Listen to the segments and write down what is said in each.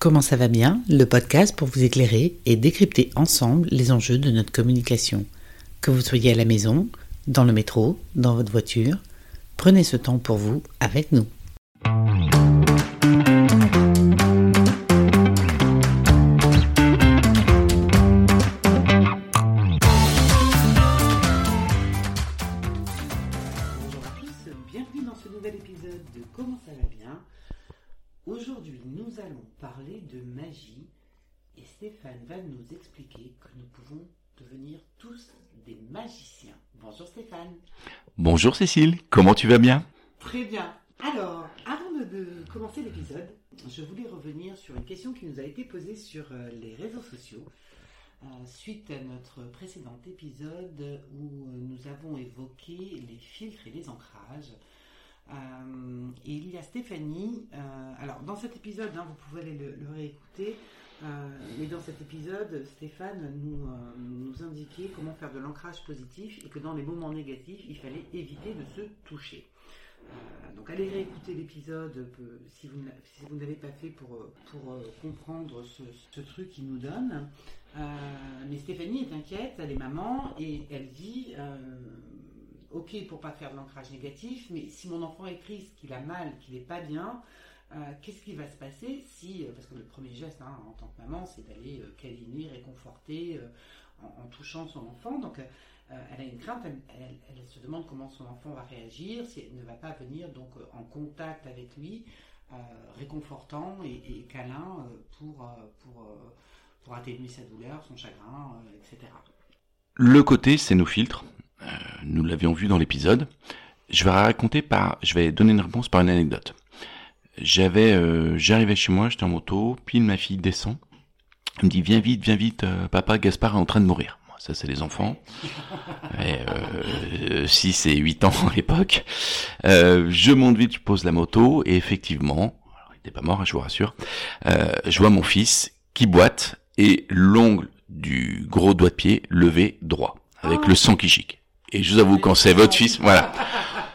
Comment ça va bien Le podcast pour vous éclairer et décrypter ensemble les enjeux de notre communication. Que vous soyez à la maison, dans le métro, dans votre voiture, prenez ce temps pour vous avec nous. Magie et Stéphane va nous expliquer que nous pouvons devenir tous des magiciens. Bonjour Stéphane. Bonjour Cécile, comment tu vas bien? Très bien. Alors, avant de, de commencer l'épisode, je voulais revenir sur une question qui nous a été posée sur euh, les réseaux sociaux. euh, suite à notre précédent épisode où euh, nous avons évoqué les filtres et les ancrages. Euh, et il y a Stéphanie, euh, alors dans cet épisode, hein, vous pouvez aller le, réécouter, euh, mais dans cet épisode, Stéphane nous, nous indiquait comment faire de l'ancrage positif et que dans les moments négatifs, il fallait éviter de se toucher. Donc allez réécouter l'épisode si vous ne vous l'avez pas fait pour, pour comprendre ce, ce truc qu'il nous donne. Mais Stéphanie est inquiète, elle est maman et elle dit Ok pour pas faire de l'ancrage négatif, mais si mon enfant est triste, qu'il a mal, qu'il n'est pas bien, euh, qu'est-ce qui va se passer si. euh, Parce que le premier geste hein, en tant que maman, c'est d'aller euh, câliner, réconforter euh, en, touchant son enfant. Donc elle a une crainte, elle, se demande comment son enfant va réagir, si elle ne va pas venir donc en contact avec lui, réconfortant et, câlin pour, atténuer sa douleur, son chagrin, etc. Le côté, c'est nos filtres. Euh, nous l'avions vu dans l'épisode. Je vais raconter par, je vais donner une réponse par une anecdote. J'avais, euh, j'arrivais chez moi, j'étais en moto, puis ma fille descend. Elle me dit, viens vite, viens vite, euh, papa, Gaspard est en train de mourir. Moi, ça, c'est les enfants. Et, euh, 6 et 8 ans à l'époque. Euh, je monte vite, je pose la moto, et effectivement, alors, il n'était pas mort, hein, je vous rassure, euh, je vois mon fils qui boite, et l'ongle du gros doigt de pied levé droit, avec Ah. le sang qui chic. Et je vous avoue, quand c'est votre fils, voilà.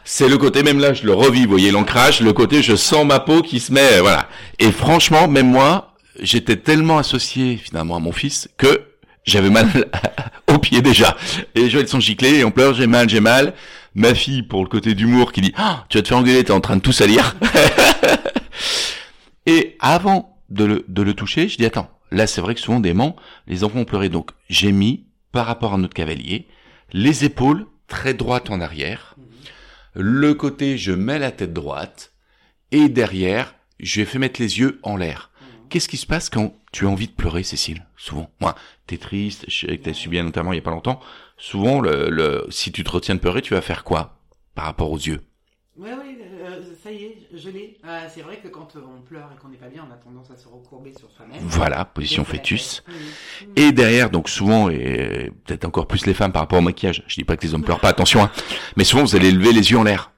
C'est le côté, même là, je le revis, vous voyez l'ancrage, le côté, je sens ma peau qui se met, voilà. Et franchement, même moi, j'étais tellement associé, finalement, à mon fils, que j'avais mal au pied déjà. Et les joints sont giclés, et on pleure, j'ai mal, j'ai mal. Ma fille, pour le côté d'humour, qui dit, ah, tu vas te faire engueuler, t'es en train de tout salir. et avant de le, de le toucher, je dis, attends, là, c'est vrai que souvent, des mans, les enfants ont pleuré. Donc, j'ai mis, par rapport à notre cavalier, les épaules très droites en arrière. Le côté, je mets la tête droite. Et derrière, je fait mettre les yeux en l'air. Qu'est-ce qui se passe quand tu as envie de pleurer, Cécile? Souvent. Moi, t'es triste, je sais que t'as subi un enterrement il y a pas longtemps. Souvent, si tu te retiens de pleurer, tu vas faire quoi Par rapport aux yeux? Oui, oui, euh, ça y est, je l'ai. Euh, c'est vrai que quand on pleure et qu'on n'est pas bien, on a tendance à se recourber sur soi-même. Voilà, position fœtus. Et derrière, donc souvent, et peut-être encore plus les femmes par rapport au maquillage, je dis pas que les hommes pleurent pas, attention, hein, mais souvent vous allez lever les yeux en l'air,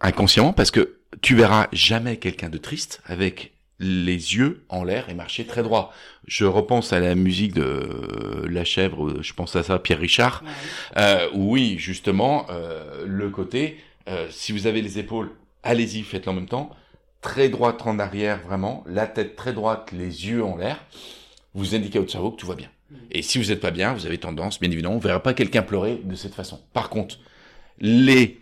inconsciemment, parce que tu verras jamais quelqu'un de triste avec les yeux en l'air et marcher très droit. Je repense à la musique de La Chèvre, je pense à ça, Pierre Richard, Ouais. euh, oui, justement, euh, le côté, euh, si vous avez les épaules, allez-y, faites-le en même temps. Très droite en arrière, vraiment. La tête très droite, les yeux en l'air. Vous indiquez votre cerveau que tout va bien. Et si vous n'êtes pas bien, vous avez tendance, bien évidemment, on ne verra pas quelqu'un pleurer de cette façon. Par contre, les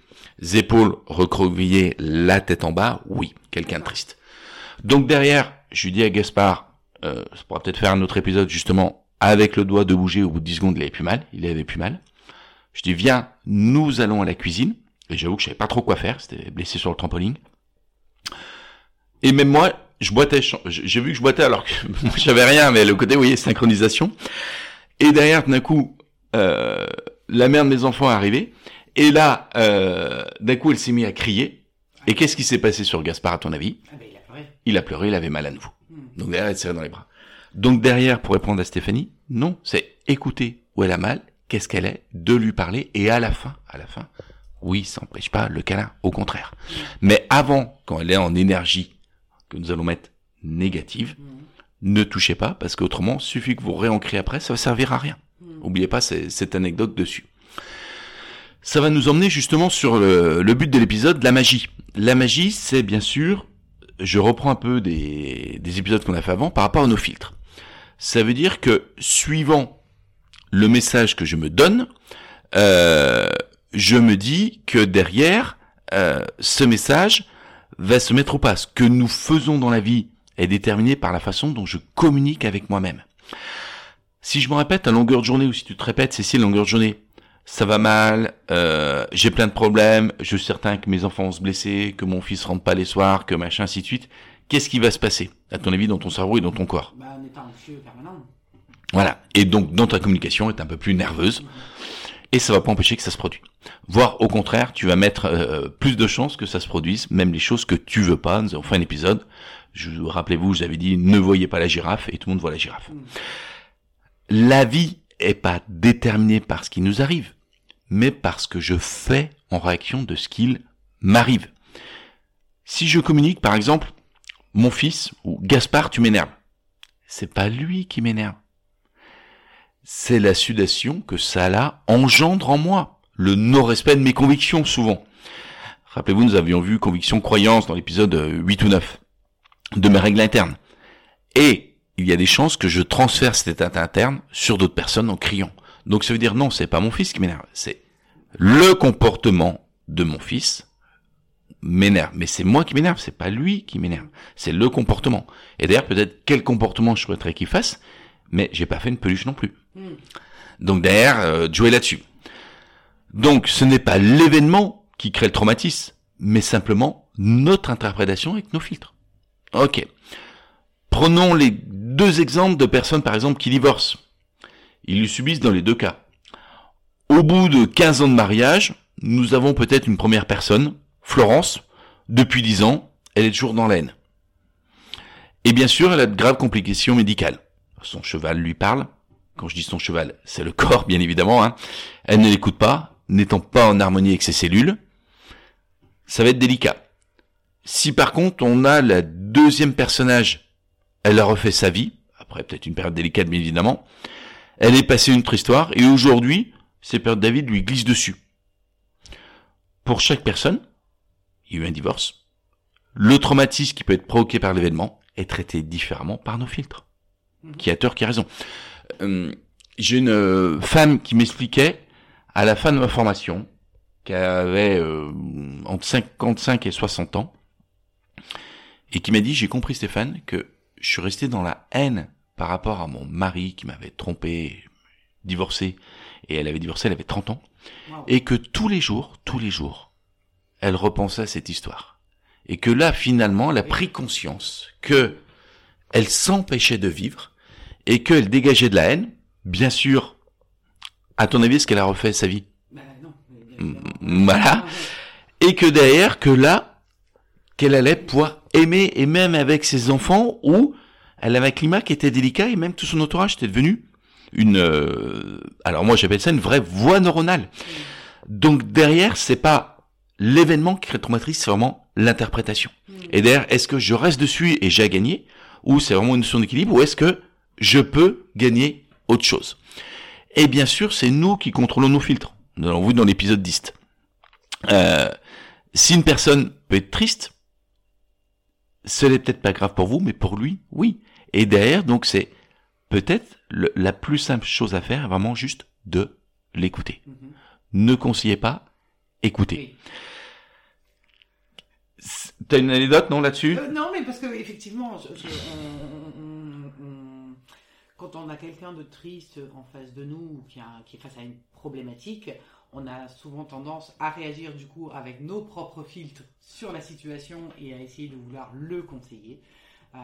épaules recroquevillées, la tête en bas, oui, quelqu'un triste. Donc derrière, je dis à Gaspard, euh, ça pourra peut-être faire un autre épisode justement, avec le doigt de bouger au bout de 10 secondes, il avait plus mal, il avait plus mal. Je dis, viens, nous allons à la cuisine. Et j'avoue que je savais pas trop quoi faire, c'était blessé sur le trampoline. Et même moi, je boitais, j'ai vu que je boitais alors que j'avais rien, mais le côté, vous voyez, synchronisation. Et derrière, d'un coup, euh, la mère de mes enfants est arrivée. Et là, euh, d'un coup, elle s'est mise à crier. Et qu'est-ce qui s'est passé sur Gaspard, à ton avis? Ah ben, il a pleuré. Il a pleuré, il avait mal à nouveau. Mhm. Donc derrière, elle serré dans les bras. Donc derrière, pour répondre à Stéphanie, non, c'est écouter où elle a mal, qu'est-ce qu'elle est, de lui parler, et à la fin, à la fin, oui, ça n'empêche pas le câlin, au contraire. Mais avant, quand elle est en énergie, que nous allons mettre négative, Mhm. ne touchez pas, parce qu'autrement, suffit que vous réancrez après, ça va servir à rien. Mhm. Oubliez pas cette anecdote dessus. Ça va nous emmener justement sur le, le but de l'épisode, la magie. La magie, c'est bien sûr je reprends un peu des, des épisodes qu'on a fait avant par rapport à nos filtres. Ça veut dire que suivant le message que je me donne, euh, je me dis que derrière, euh, ce message va se mettre au pas. Ce que nous faisons dans la vie est déterminé par la façon dont je communique avec moi-même. Si je me répète à longueur de journée, ou si tu te répètes, Cécile, longueur de journée, ça va mal, euh, j'ai plein de problèmes, je suis certain que mes enfants vont se blesser, que mon fils rentre pas les soirs, que machin, ainsi de suite. Qu'est-ce qui va se passer, à ton avis, dans ton cerveau et dans ton corps? Bah, anxieux permanent. Voilà. Et donc, dans ta communication, est un peu plus nerveuse. Et ça va pas empêcher que ça se produise. Voire, au contraire, tu vas mettre euh, plus de chances que ça se produise, même les choses que tu veux pas. Nous avons fait un épisode. Je rappelez-vous, j'avais dit ne voyez pas la girafe et tout le monde voit la girafe. La vie est pas déterminée par ce qui nous arrive, mais par ce que je fais en réaction de ce qu'il m'arrive. Si je communique, par exemple, mon fils ou Gaspard, tu m'énerves. C'est pas lui qui m'énerve. C'est la sudation que là engendre en moi. Le non-respect de mes convictions, souvent. Rappelez-vous, nous avions vu conviction, croyance dans l'épisode 8 ou 9 de mes règles internes. Et il y a des chances que je transfère cet état interne sur d'autres personnes en criant. Donc ça veut dire non, c'est pas mon fils qui m'énerve, c'est le comportement de mon fils m'énerve. Mais c'est moi qui m'énerve, c'est pas lui qui m'énerve. C'est le comportement. Et d'ailleurs, peut-être quel comportement je souhaiterais qu'il fasse, mais j'ai pas fait une peluche non plus. Donc derrière, euh, jouer là-dessus. Donc ce n'est pas l'événement qui crée le traumatisme, mais simplement notre interprétation avec nos filtres. Ok. Prenons les deux exemples de personnes, par exemple, qui divorcent. Ils le subissent dans les deux cas. Au bout de 15 ans de mariage, nous avons peut-être une première personne, Florence, depuis 10 ans, elle est toujours dans l'aine. Et bien sûr, elle a de graves complications médicales. Son cheval lui parle. Quand je dis son cheval, c'est le corps, bien évidemment. Hein. Elle ne l'écoute pas, n'étant pas en harmonie avec ses cellules. Ça va être délicat. Si par contre on a la deuxième personnage, elle a refait sa vie, après peut-être une période délicate bien évidemment, elle est passée une autre histoire, et aujourd'hui, ces périodes David lui glissent dessus. Pour chaque personne, il y a eu un divorce, le traumatisme qui peut être provoqué par l'événement est traité différemment par nos filtres. Qui a tort, qui a raison. Euh, J'ai une euh, femme qui m'expliquait, à la fin de ma formation, qui avait euh, entre 55 et 60 ans, et qui m'a dit, j'ai compris Stéphane, que je suis resté dans la haine par rapport à mon mari qui m'avait trompé, divorcé, et elle avait divorcé, elle avait 30 ans, Wow. et que tous les jours, tous les jours, elle repensait à cette histoire. Et que là, finalement, elle a pris conscience que elle s'empêchait de vivre et qu'elle dégageait de la haine. Bien sûr, à ton avis, est-ce qu'elle a refait sa vie Bah, non. mais Mm, voilà. Et que derrière, que là, qu'elle allait pouvoir aimer, et même avec ses enfants, où elle avait un climat qui était délicat, et même tout son entourage était devenu une... euh, alors moi, j'appelle ça une vraie voie neuronale. Donc derrière, c'est pas l'événement qui crée le traumatisme, c'est vraiment l'interprétation. Et derrière, est-ce que je reste dessus et j'ai à gagner, ou c'est vraiment une notion d'équilibre, ou est-ce que je peux gagner autre chose Et bien sûr, c'est nous qui contrôlons nos filtres. Nous l'avons vu dans l'épisode 10. Euh, si une personne peut être triste, ce n'est peut-être pas grave pour vous, mais pour lui, oui. Et derrière, donc, c'est peut-être la plus simple chose à faire, vraiment juste de l'écouter. Mhm. Ne conseillez pas, écoutez. Oui. T'as une anecdote, non, là-dessus? Euh, non, mais parce que effectivement, je- je- on- on- on- quand on a quelqu'un de triste en face de nous ou qui, qui est face à une problématique, on a souvent tendance à réagir du coup avec nos propres filtres sur la situation et à essayer de vouloir le conseiller. Euh,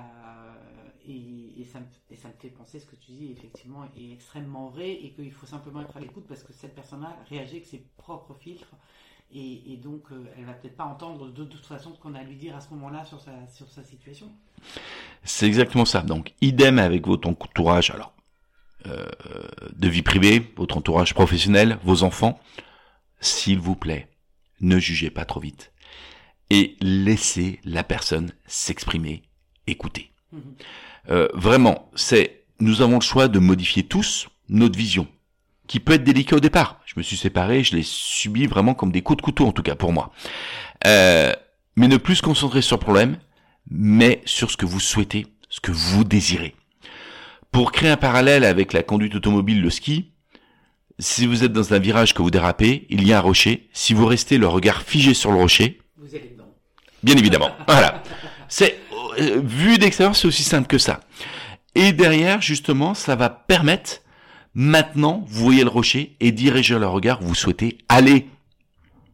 et, et ça me, et ça me fait penser ce que tu dis effectivement est extrêmement vrai et qu'il faut simplement être à l'écoute parce que cette personne-là réagit avec ses propres filtres et, et donc euh, elle va peut-être pas entendre de, toute façon ce qu'on a à lui dire à ce moment-là sur sa, sur sa situation. C'est exactement ça. Donc, idem avec votre entourage, alors, euh, de vie privée, votre entourage professionnel, vos enfants. S'il vous plaît, ne jugez pas trop vite. Et laissez la personne s'exprimer, écouter. Mhm. Euh, vraiment, c'est, nous avons le choix de modifier tous notre vision, qui peut être délicat au départ. Je me suis séparé, je l'ai subi vraiment comme des coups de couteau, en tout cas pour moi. Euh, mais ne plus se concentrer sur le problème, mais sur ce que vous souhaitez, ce que vous désirez. Pour créer un parallèle avec la conduite automobile, le ski, si vous êtes dans un virage que vous dérapez, il y a un rocher. Si vous restez le regard figé sur le rocher, Vous allez dedans. bien évidemment. voilà. C'est euh, vu d'extérieur, c'est aussi simple que ça. Et derrière, justement, ça va permettre maintenant, vous voyez le rocher et diriger le regard vous souhaitez aller.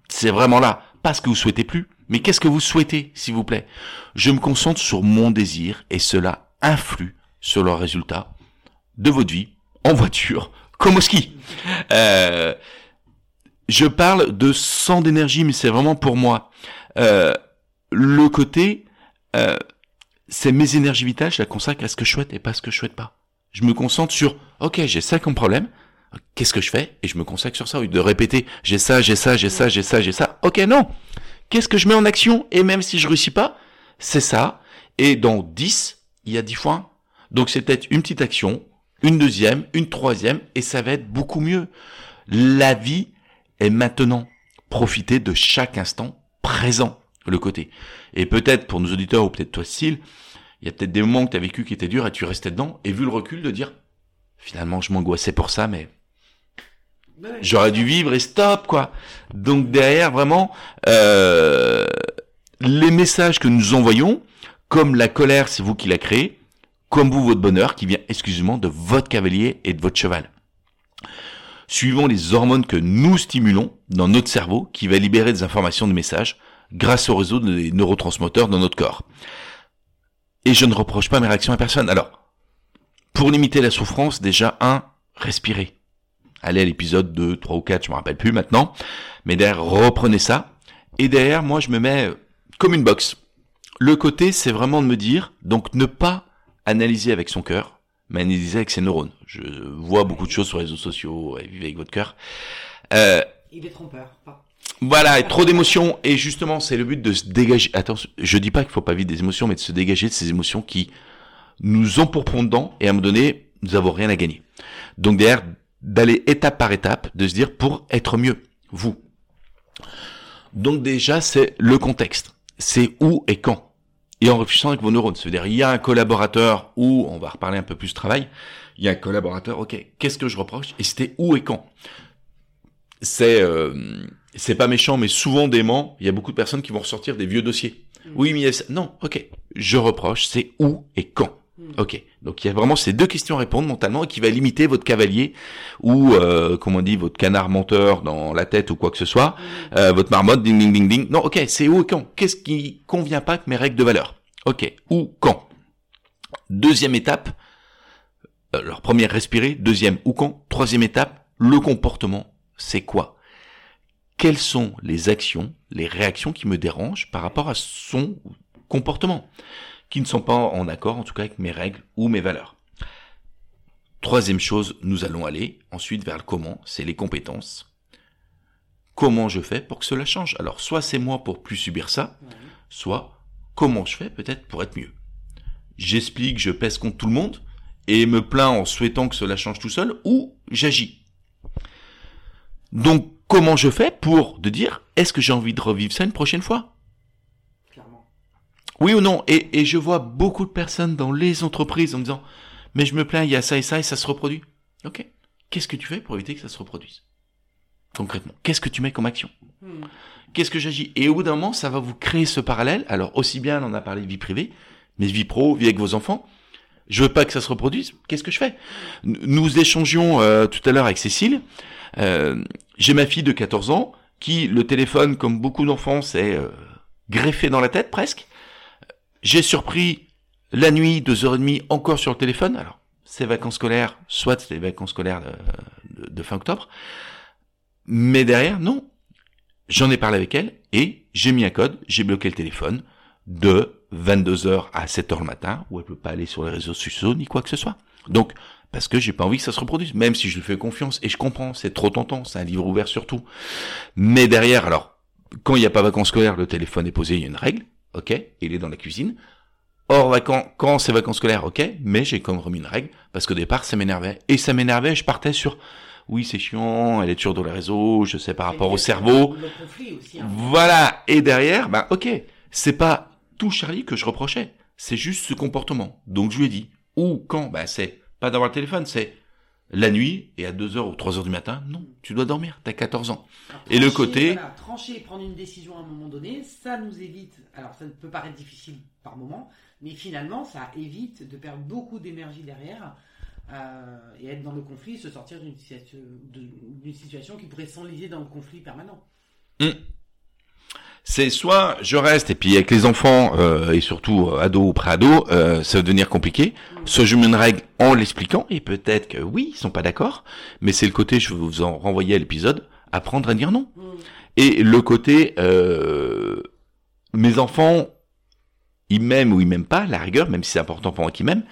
C'est vraiment là, pas ce que vous souhaitez plus, mais qu'est-ce que vous souhaitez, s'il vous plaît? Je me concentre sur mon désir et cela influe sur le résultat de votre vie en voiture, comme au ski. Euh, je parle de sang d'énergie, mais c'est vraiment pour moi. Euh, le côté, euh, c'est mes énergies vitales, je la consacre à ce que je souhaite et pas à ce que je souhaite pas. Je me concentre sur, ok, j'ai ça comme problème, qu'est-ce que je fais? Et je me consacre sur ça, lieu de répéter, j'ai ça, j'ai ça, j'ai ça, j'ai ça, j'ai ça. Ok, non. Qu'est-ce que je mets en action? Et même si je réussis pas, c'est ça. Et dans 10, il y a 10 fois 1. Donc c'est peut-être une petite action, une deuxième, une troisième, et ça va être beaucoup mieux. La vie est maintenant. Profitez de chaque instant présent, le côté. Et peut-être pour nos auditeurs, ou peut-être toi, Cécile, il y a peut-être des moments que tu as vécu qui étaient durs et tu restais dedans, et vu le recul de dire, finalement, je m'angoissais pour ça, mais j'aurais dû vivre et stop, quoi. Donc derrière, vraiment, euh, les messages que nous envoyons, comme la colère, c'est vous qui la créez, comme vous, votre bonheur, qui vient exclusivement de votre cavalier et de votre cheval. Suivons les hormones que nous stimulons dans notre cerveau, qui va libérer des informations de messages grâce au réseau des neurotransmetteurs dans notre corps. Et je ne reproche pas mes réactions à personne. Alors, pour limiter la souffrance, déjà, un, respirez. Allez à l'épisode 2, 3 ou 4, je me rappelle plus maintenant. Mais derrière, reprenez ça. Et derrière, moi, je me mets euh, comme une box. Le côté, c'est vraiment de me dire, donc ne pas analyser avec son cœur, mais analyser avec ses neurones. Je vois beaucoup de choses sur les réseaux sociaux, vivez avec votre cœur. Euh, Il est trompeur. Pas. Voilà, trop d'émotions. Et justement, c'est le but de se dégager. Attention, je dis pas qu'il faut pas vivre des émotions, mais de se dégager de ces émotions qui nous empourpront dedans, et à un moment donné, nous avons rien à gagner. Donc derrière, d'aller étape par étape, de se dire pour être mieux, vous. Donc déjà, c'est le contexte. C'est où et quand. Et en réfléchissant avec vos neurones. C'est-à-dire, il y a un collaborateur où, on va reparler un peu plus travail, il y a un collaborateur, ok, qu'est-ce que je reproche Et c'était où et quand? C'est euh, c'est pas méchant, mais souvent dément, il y a beaucoup de personnes qui vont ressortir des vieux dossiers. Oui, mais il y a ça. Non, ok. Je reproche, c'est où et quand. Ok. Donc il y a vraiment ces deux questions à répondre mentalement et qui va limiter votre cavalier ou, euh, comment on dit, votre canard menteur dans la tête ou quoi que ce soit, euh, votre marmotte, ding ding ding ding. Non, ok, c'est où et quand. Qu'est-ce qui convient pas avec mes règles de valeur? Ok. Où, quand? Deuxième étape. euh, Alors première, respirer. Deuxième, où quand? Troisième étape, le comportement. C'est quoi? Quelles sont les actions, les réactions qui me dérangent par rapport à son comportement qui ne sont pas en accord, en tout cas avec mes règles ou mes valeurs. Troisième chose, nous allons aller ensuite vers le comment, c'est les compétences. Comment je fais pour que cela change? Alors, soit c'est moi pour plus subir ça, soit comment je fais peut-être pour être mieux. J'explique, je pèse contre tout le monde et me plains en souhaitant que cela change tout seul, ou j'agis. Donc, comment je fais pour de dire, est-ce que j'ai envie de revivre ça une prochaine fois? Clairement. oui ou non? Et, et je vois beaucoup de personnes dans les entreprises en me disant mais je me plains, il y a ça et ça et ça se reproduit. Ok. Qu'est-ce que tu fais pour éviter que ça se reproduise? Concrètement, qu'est-ce que tu mets comme action? Hmm. Qu'est-ce que j'agis? Et au bout d'un moment, ça va vous créer ce parallèle. Alors aussi bien, on en a parlé de vie privée, mais vie pro, vie avec vos enfants. Je veux pas que ça se reproduise. Qu'est-ce que je fais? Nous échangions euh, tout à l'heure avec Cécile. Euh, J'ai ma fille de 14 ans qui, le téléphone, comme beaucoup d'enfants, s'est euh, greffé dans la tête presque. J'ai surpris la nuit, deux heures et demie, encore sur le téléphone. Alors, c'est vacances scolaires, soit c'est les vacances scolaires de, de- de fin octobre. Mais derrière, non. J'en ai parlé avec elle et j'ai mis un code, j'ai bloqué le téléphone de 22h à 7h le matin où elle peut pas aller sur les réseaux sociaux ni quoi que ce soit. Donc, parce que j'ai pas envie que ça se reproduise, même si je lui fais confiance et je comprends, c'est trop tentant, c'est un livre ouvert surtout. Mais derrière, alors, quand il n'y a pas vacances scolaires, le téléphone est posé, il y a une règle, ok, il est dans la cuisine. Hors vacances, quand c'est vacances scolaires, ok, mais j'ai quand même remis une règle, parce qu'au départ, ça m'énervait. Et ça m'énervait, je partais sur, oui, c'est chiant, elle est toujours dans les réseaux, je sais par rapport au cerveau. Aussi. hein. Voilà. Et derrière, ben, ok, c'est pas tout Charlie que je reprochais. C'est juste ce comportement. Donc je lui ai dit, ou quand, bah c'est pas d'avoir le téléphone, c'est la nuit et à 2h ou 3h du matin, non, tu dois dormir, t'as 14 ans. Alors, Et le côté- voilà, trancher et prendre une décision à un moment donné, ça nous évite. Alors, ça peut paraître difficile par moment, mais finalement, ça évite de perdre beaucoup d'énergie derrière euh, et être dans le conflit, se sortir d'une situation, de- d'une situation qui pourrait s'enliser dans le conflit permanent. C'est soit je reste et puis avec les enfants euh, et surtout euh, ados ou pré-ados, euh, ça va devenir compliqué. Soit je mets une règle en l'expliquant et peut-être que oui, ils sont pas d'accord, mais c'est le côté, je vais vous en renvoyer à l'épisode, apprendre à dire non. Mm. Et le côté, euh, mes enfants, ils m'aiment ou ils m'aiment pas, la rigueur, même si c'est important pour moi qu'ils m'aiment,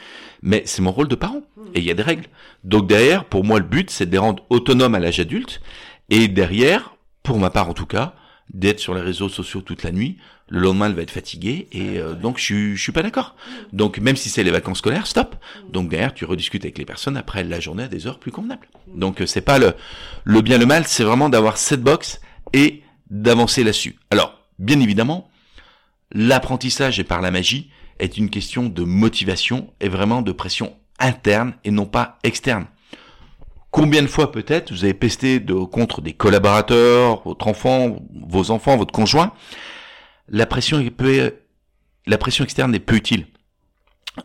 mais c'est mon rôle de parent. Et il y a des règles. Donc derrière, pour moi, le but, c'est de les rendre autonomes à l'âge adulte. Et derrière, pour ma part en tout cas, d'être sur les réseaux sociaux toute la nuit. Le lendemain, elle va être fatiguée. Et euh, donc, je, suis- je suis pas d'accord. Donc, même si c'est les vacances scolaires, stop. Donc derrière, tu rediscutes avec les personnes après la journée à des heures plus convenables. Donc, euh, c'est pas le, le bien, le mal, c'est vraiment d'avoir cette box et d'avancer là-dessus. Alors, bien évidemment, l'apprentissage et par la magie est une question de motivation et vraiment de pression interne et non pas externe. Combien de fois peut-être vous avez pesté de, contre des collaborateurs, votre enfant, vos enfants, votre conjoint? La pression est peu, la pression externe est peu utile.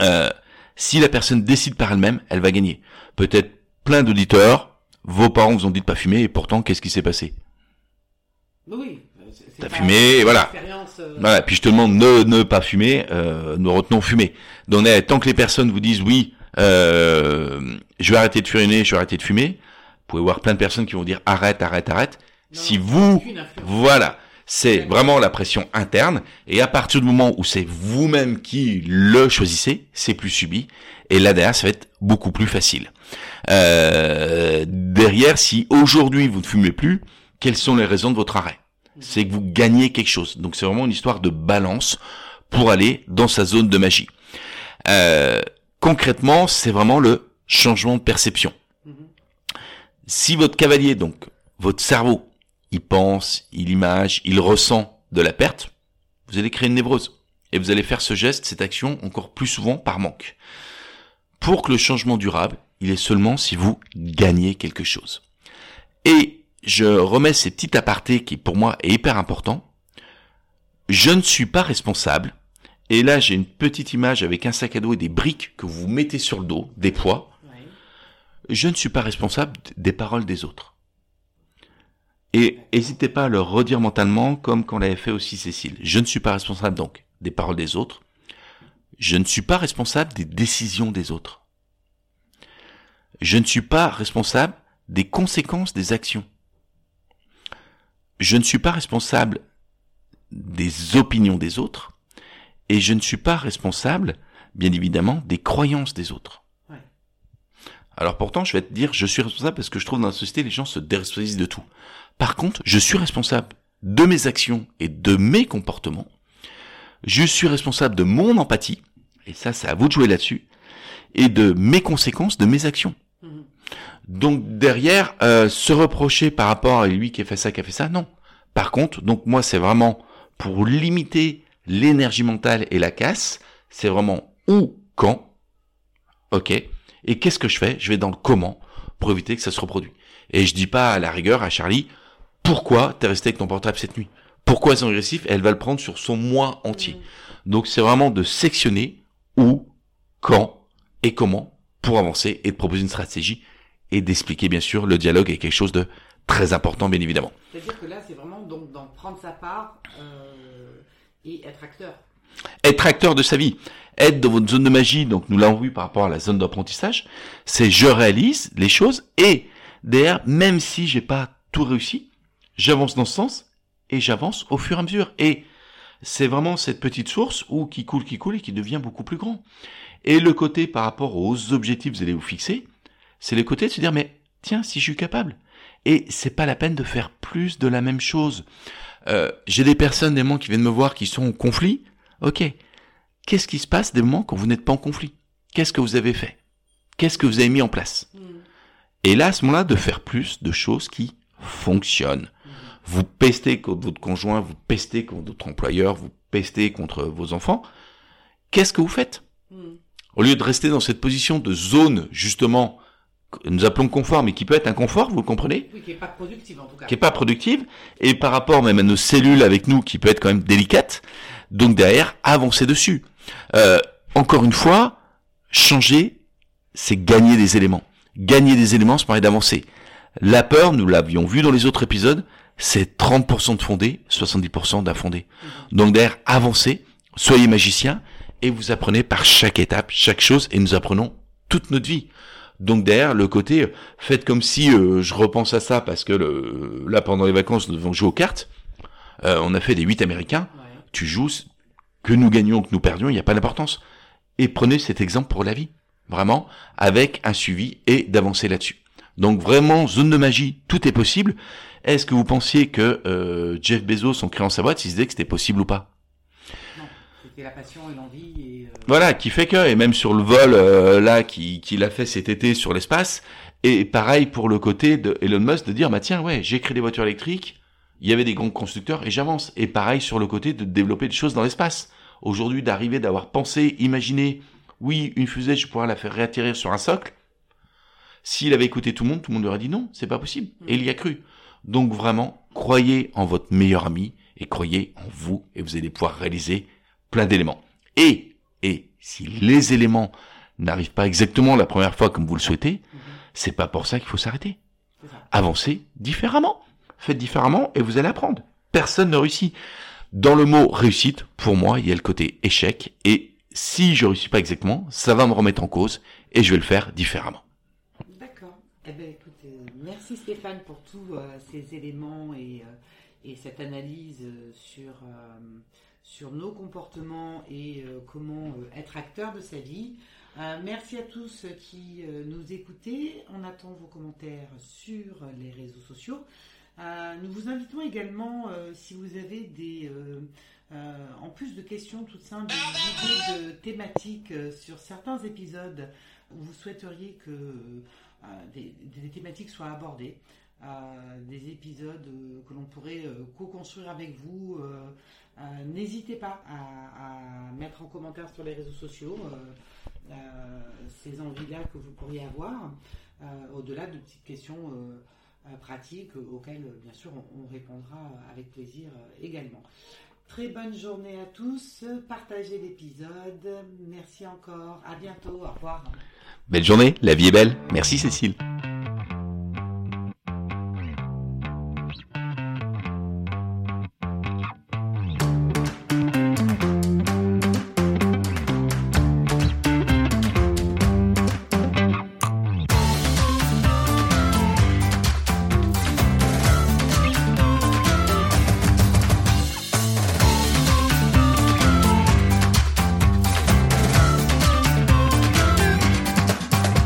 Euh, si la personne décide par elle-même, elle va gagner. Peut-être plein d'auditeurs, vos parents vous ont dit de pas fumer et pourtant qu'est-ce qui s'est passé? Oui, euh, c'est- c'est T'as fumé, voilà. euh, Voilà, puis je te demande ne ne pas fumer, euh, nous retenons fumer. Donc eh, tant que les personnes vous disent oui, euh, je vais arrêter de fumer, je vais arrêter de fumer, vous pouvez voir plein de personnes qui vont dire arrête, arrête, arrête. non, si vous, voilà, c'est vraiment la pression interne, et à partir du moment où c'est vous-même qui le choisissez, c'est plus subi, et là derrière ça va être beaucoup plus facile. Euh, derrière, si aujourd'hui vous ne fumez plus, quelles sont les raisons de votre arrêt? C'est que vous gagnez quelque chose. Donc c'est vraiment une histoire de balance pour aller dans sa zone de magie. Euh, concrètement, c'est vraiment le changement de perception. Mhm. Si votre cavalier, donc votre cerveau, il pense, il image, il ressent de la perte, vous allez créer une névrose. Et vous allez faire ce geste, cette action, encore plus souvent par manque. Pour que le changement durable, il est seulement si vous gagnez quelque chose. Et je remets ces petits apartés qui pour moi est hyper important. Je ne suis pas responsable. Et là, j'ai une petite image avec un sac à dos et des briques que vous mettez sur le dos, des poids. Ouais. Je ne suis pas responsable des paroles des autres. Et n'hésitez pas à le redire mentalement, comme qu'on l'avait fait aussi Cécile. Je ne suis pas responsable donc des paroles des autres. Je ne suis pas responsable des décisions des autres. Je ne suis pas responsable des conséquences des actions. Je ne suis pas responsable des opinions des autres. Et je ne suis pas responsable, bien évidemment, des croyances des autres. Ouais. Alors pourtant, je vais te dire, je suis responsable parce que je trouve dans la société, les gens se déresponsabilisent de tout. Par contre, je suis responsable de mes actions et de mes comportements. Je suis responsable de mon empathie, et ça, c'est à vous de jouer là-dessus, et de mes conséquences de mes actions. Mhm. Donc derrière, euh, se reprocher par rapport à lui qui a fait ça, qui a fait ça, non. Par contre, donc moi, c'est vraiment pour limiter l'énergie mentale et la casse, c'est vraiment où, quand, ok, et qu'est-ce que je fais? Je vais dans le comment pour éviter que ça se reproduise. Et je dis pas à la rigueur à Charlie, pourquoi t'es resté avec ton portable cette nuit? Pourquoi elles sont agressifs Elle va le prendre sur son moi entier. Mhm. Donc c'est vraiment de sectionner où, quand et comment pour avancer et de proposer une stratégie et d'expliquer bien sûr le dialogue est quelque chose de très important bien évidemment. C'est-à-dire que là, c'est vraiment donc d'en prendre sa part euh, et être acteur. Être acteur de sa vie, être dans votre zone de magie, donc nous l'avons vu par rapport à la zone d'apprentissage, c'est je réalise les choses et derrière, même si j'ai pas tout réussi, j'avance dans ce sens et j'avance au fur et à mesure. Et c'est vraiment cette petite source où qui coule, qui coule et qui devient beaucoup plus grand. Et le côté par rapport aux objectifs que vous allez vous fixer, c'est le côté de se dire mais tiens si je suis capable. Et c'est pas la peine de faire plus de la même chose. Euh, j'ai des personnes, des moments qui viennent me voir qui sont en conflit. Ok. Qu'est-ce qui se passe des moments quand vous n'êtes pas en conflit? Qu'est-ce que vous avez fait? Qu'est-ce que vous avez mis en place? Mhm. Et là, à ce moment-là, de faire plus de choses qui fonctionnent. vous pestez contre votre conjoint, vous pestez contre votre employeur, vous pestez contre vos enfants, qu'est-ce que vous faites? Hmm. Au lieu de rester dans cette position de zone, justement, nous appelons confort, mais qui peut être un confort, vous le comprenez Oui, qui n'est pas productive en tout cas. qui est pas productive, et par rapport même à nos cellules avec nous, qui peut être quand même délicate, donc derrière, avancer dessus. Euh, encore une fois, changer, c'est gagner des éléments. Gagner des éléments, ça permet d'avancer. La peur, nous l'avions vu dans les autres épisodes, c'est 30% de fondé, 70% d'infondé. Donc derrière, avancez, soyez magicien, et vous apprenez par chaque étape, chaque chose, et nous apprenons toute notre vie. Donc derrière, le côté, euh, faites comme si, euh, je repense à ça, parce que le, là, pendant les vacances, nous devons jouer aux cartes, Euh, on a fait des 8 américains, Ouais. tu joues, que nous gagnions, que nous perdions, il n'y a pas d'importance. Et prenez cet exemple pour la vie, vraiment, avec un suivi et d'avancer là-dessus. Donc vraiment, zone de magie, tout est possible. Est-ce que vous pensiez que euh, Jeff Bezos, en créant sa boîte, il se disait que c'était possible ou pas? C'était la passion et l'envie et. euh, Voilà, qui fait que, et même sur le vol euh, là, qui qu'il a fait cet été sur l'espace, et pareil pour le côté de Elon Musk de dire, bah tiens, ouais, j'ai créé des voitures électriques, il y avait des grands constructeurs et j'avance. Et pareil sur le côté de développer des choses dans l'espace. Aujourd'hui, d'arriver, d'avoir pensé, imaginé, oui, une fusée, je pourrais la faire réatterrir sur un socle. S'il avait écouté tout le monde, tout le monde aurait dit non, c'est pas possible. Et il y a cru. Donc vraiment, croyez en votre meilleur ami et croyez en vous et vous allez pouvoir réaliser plein d'éléments. Et, et, si les éléments n'arrivent pas exactement la première fois comme vous le souhaitez, c'est pas pour ça qu'il faut s'arrêter. Avancez différemment. Faites différemment et vous allez apprendre. Personne ne réussit. Dans le mot réussite, pour moi, il y a le côté échec et si je réussis pas exactement, ça va me remettre en cause et je vais le faire différemment. D'accord. Eh ben, écoute, euh, merci Stéphane pour tous euh, ces éléments et, euh, et cette analyse euh, sur, sur nos comportements et euh, comment euh, être acteur de sa vie. Euh, merci à tous qui nous écoutez. On attend vos commentaires sur les réseaux sociaux. Nous vous invitons également, si vous avez des, en plus de questions toutes simples, de thématiques sur certains épisodes où vous souhaiteriez que des, thématiques soient abordées, des épisodes que l'on pourrait co-construire avec vous. Euh, N'hésitez pas à, mettre en commentaire sur les réseaux sociaux euh, euh, ces envies-là que vous pourriez avoir, au-delà de petites questions pratiques auxquelles, bien sûr, on, on répondra avec plaisir également. Très bonne journée à tous. Partagez l'épisode. Merci encore. À bientôt. Au revoir. Belle journée, la vie est belle. Merci Cécile.